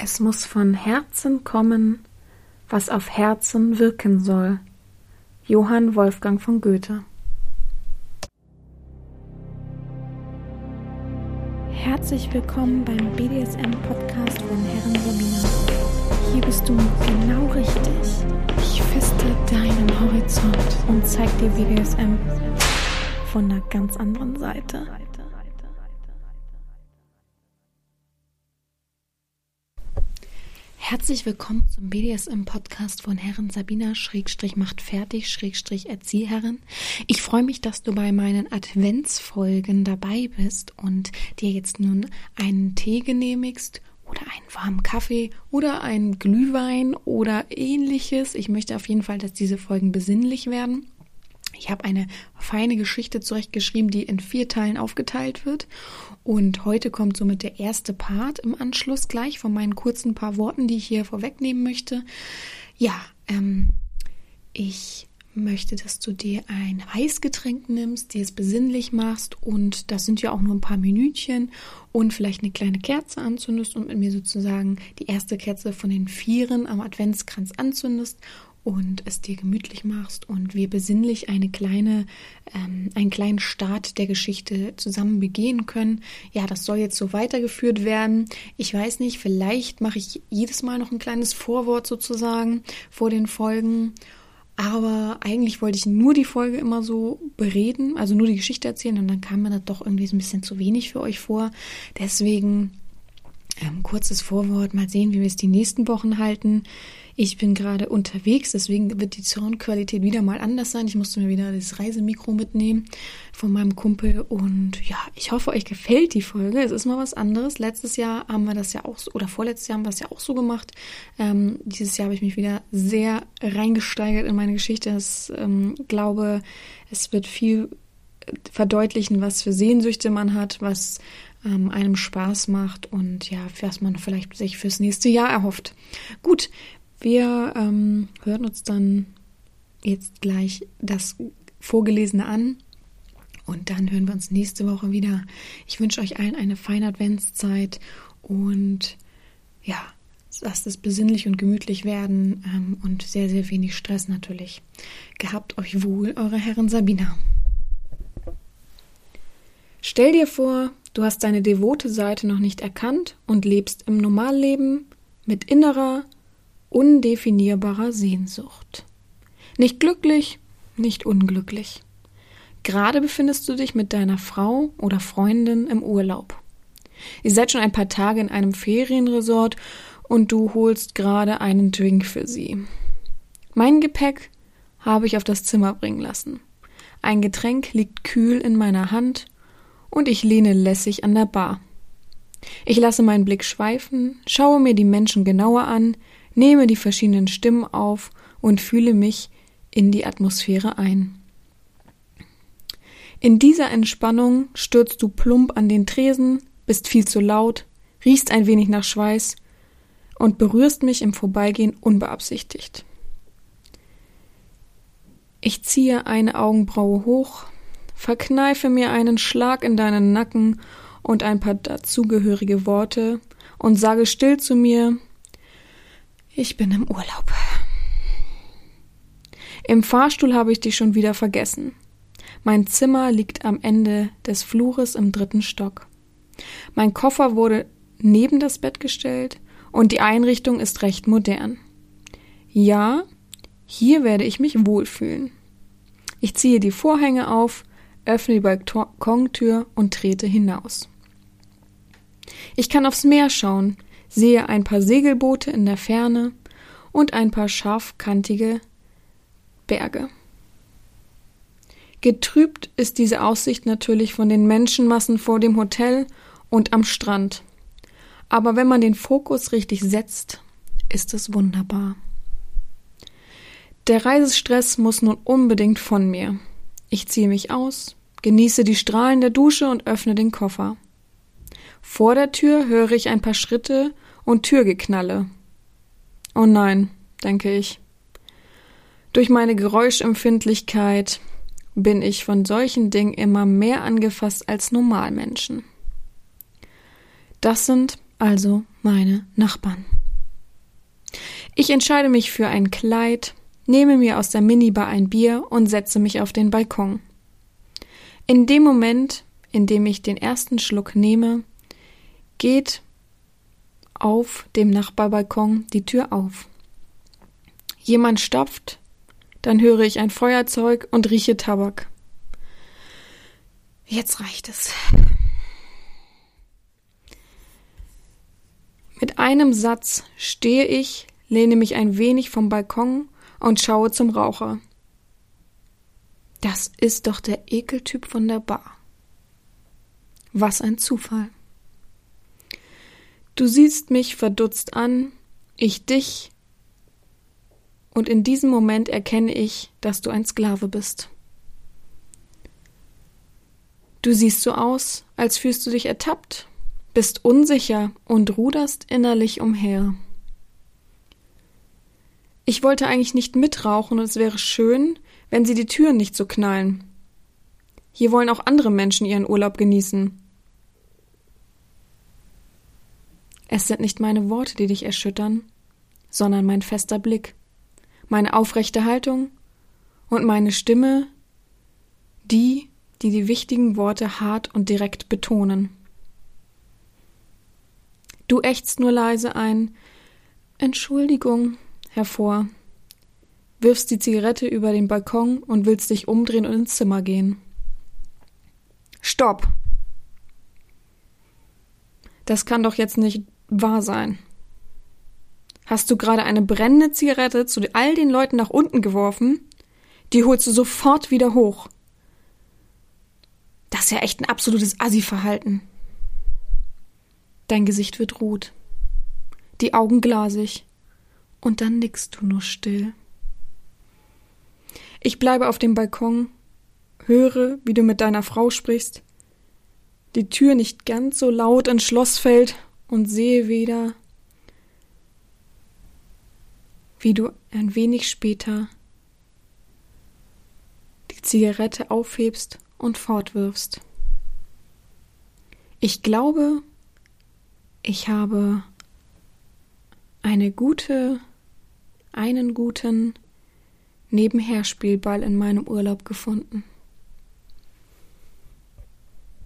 Es muss von Herzen kommen, was auf Herzen wirken soll. Johann Wolfgang von Goethe Herzlich willkommen beim BDSM-Podcast von Herren Sabina. Hier bist du genau richtig. Ich feste deinen Horizont und zeig dir BDSM von einer ganz anderen Seite. Herzlich willkommen zum BDSM-Podcast von Herren Sabina Schrägstrich macht fertig Schrägstrich Erzieherin. Ich freue mich, dass du bei meinen Adventsfolgen dabei bist und dir jetzt nun einen Tee genehmigst oder einen warmen Kaffee oder einen Glühwein oder ähnliches. Ich möchte auf jeden Fall, dass diese Folgen besinnlich werden. Ich habe eine feine Geschichte zurechtgeschrieben, die in vier Teilen aufgeteilt wird. Und heute kommt somit der erste Part im Anschluss gleich von meinen kurzen paar Worten, die ich hier vorwegnehmen möchte. Ja, ähm, ich möchte, dass du dir ein Eisgetränk nimmst, dir es besinnlich machst und das sind ja auch nur ein paar Minütchen und vielleicht eine kleine Kerze anzündest und mit mir sozusagen die erste Kerze von den Vieren am Adventskranz anzündest und es dir gemütlich machst und wir besinnlich eine kleine, ähm, einen kleinen Start der Geschichte zusammen begehen können. Ja, das soll jetzt so weitergeführt werden. Ich weiß nicht, vielleicht mache ich jedes Mal noch ein kleines Vorwort sozusagen vor den Folgen. Aber eigentlich wollte ich nur die Folge immer so bereden, also nur die Geschichte erzählen und dann kam mir das doch irgendwie so ein bisschen zu wenig für euch vor. Deswegen ähm, kurzes Vorwort, mal sehen, wie wir es die nächsten Wochen halten. Ich bin gerade unterwegs, deswegen wird die Soundqualität wieder mal anders sein. Ich musste mir wieder das Reisemikro mitnehmen von meinem Kumpel und ja, ich hoffe, euch gefällt die Folge. Es ist mal was anderes. Letztes Jahr haben wir das ja auch so, oder vorletztes Jahr haben wir das ja auch so gemacht. Ähm, dieses Jahr habe ich mich wieder sehr reingesteigert in meine Geschichte. Ich ähm, glaube, es wird viel verdeutlichen, was für Sehnsüchte man hat, was ähm, einem Spaß macht und ja, was man vielleicht sich fürs nächste Jahr erhofft. Gut, wir ähm, hören uns dann jetzt gleich das Vorgelesene an und dann hören wir uns nächste Woche wieder. Ich wünsche euch allen eine feine Adventszeit und ja, lasst es besinnlich und gemütlich werden ähm, und sehr, sehr wenig Stress natürlich. Gehabt euch wohl, eure Herren Sabina. Stell dir vor, du hast deine devote Seite noch nicht erkannt und lebst im Normalleben mit innerer, undefinierbarer Sehnsucht. Nicht glücklich, nicht unglücklich. Gerade befindest du dich mit deiner Frau oder Freundin im Urlaub. Ihr seid schon ein paar Tage in einem Ferienresort und du holst gerade einen Drink für sie. Mein Gepäck habe ich auf das Zimmer bringen lassen. Ein Getränk liegt kühl in meiner Hand und ich lehne lässig an der Bar. Ich lasse meinen Blick schweifen, schaue mir die Menschen genauer an, nehme die verschiedenen Stimmen auf und fühle mich in die Atmosphäre ein. In dieser Entspannung stürzt du plump an den Tresen, bist viel zu laut, riechst ein wenig nach Schweiß und berührst mich im Vorbeigehen unbeabsichtigt. Ich ziehe eine Augenbraue hoch, verkneife mir einen Schlag in deinen Nacken und ein paar dazugehörige Worte und sage still zu mir, ich bin im Urlaub. Im Fahrstuhl habe ich dich schon wieder vergessen. Mein Zimmer liegt am Ende des Flures im dritten Stock. Mein Koffer wurde neben das Bett gestellt und die Einrichtung ist recht modern. Ja, hier werde ich mich wohlfühlen. Ich ziehe die Vorhänge auf, öffne die Balkontür und trete hinaus. Ich kann aufs Meer schauen, sehe ein paar Segelboote in der Ferne und ein paar scharfkantige Berge. Getrübt ist diese Aussicht natürlich von den Menschenmassen vor dem Hotel und am Strand. Aber wenn man den Fokus richtig setzt, ist es wunderbar. Der Reisestress muss nun unbedingt von mir. Ich ziehe mich aus, genieße die Strahlen der Dusche und öffne den Koffer. Vor der Tür höre ich ein paar Schritte und Türgeknalle. Oh nein, denke ich. Durch meine Geräuschempfindlichkeit bin ich von solchen Dingen immer mehr angefasst als Normalmenschen. Das sind also meine Nachbarn. Ich entscheide mich für ein Kleid, nehme mir aus der Minibar ein Bier und setze mich auf den Balkon. In dem Moment, in dem ich den ersten Schluck nehme, geht auf dem Nachbarbalkon die Tür auf. Jemand stopft, dann höre ich ein Feuerzeug und rieche Tabak. Jetzt reicht es. Mit einem Satz stehe ich, lehne mich ein wenig vom Balkon und schaue zum Raucher. Das ist doch der Ekeltyp von der Bar. Was ein Zufall. Du siehst mich verdutzt an, ich dich, und in diesem Moment erkenne ich, dass du ein Sklave bist. Du siehst so aus, als fühlst du dich ertappt, bist unsicher und ruderst innerlich umher. Ich wollte eigentlich nicht mitrauchen und es wäre schön, wenn sie die Türen nicht so knallen. Hier wollen auch andere Menschen ihren Urlaub genießen. Es sind nicht meine Worte, die dich erschüttern, sondern mein fester Blick, meine aufrechte Haltung und meine Stimme, die, die die wichtigen Worte hart und direkt betonen. Du ächzt nur leise ein Entschuldigung hervor, wirfst die Zigarette über den Balkon und willst dich umdrehen und ins Zimmer gehen. Stopp! Das kann doch jetzt nicht wahr sein. Hast du gerade eine brennende Zigarette zu all den Leuten nach unten geworfen? Die holst du sofort wieder hoch. Das ist ja echt ein absolutes Assi-Verhalten. Dein Gesicht wird rot, die Augen glasig, und dann nickst du nur still. Ich bleibe auf dem Balkon, höre, wie du mit deiner Frau sprichst, die Tür nicht ganz so laut ins Schloss fällt und sehe wieder, wie du ein wenig später die Zigarette aufhebst und fortwirfst. Ich glaube, ich habe eine gute, einen guten Nebenherspielball in meinem Urlaub gefunden.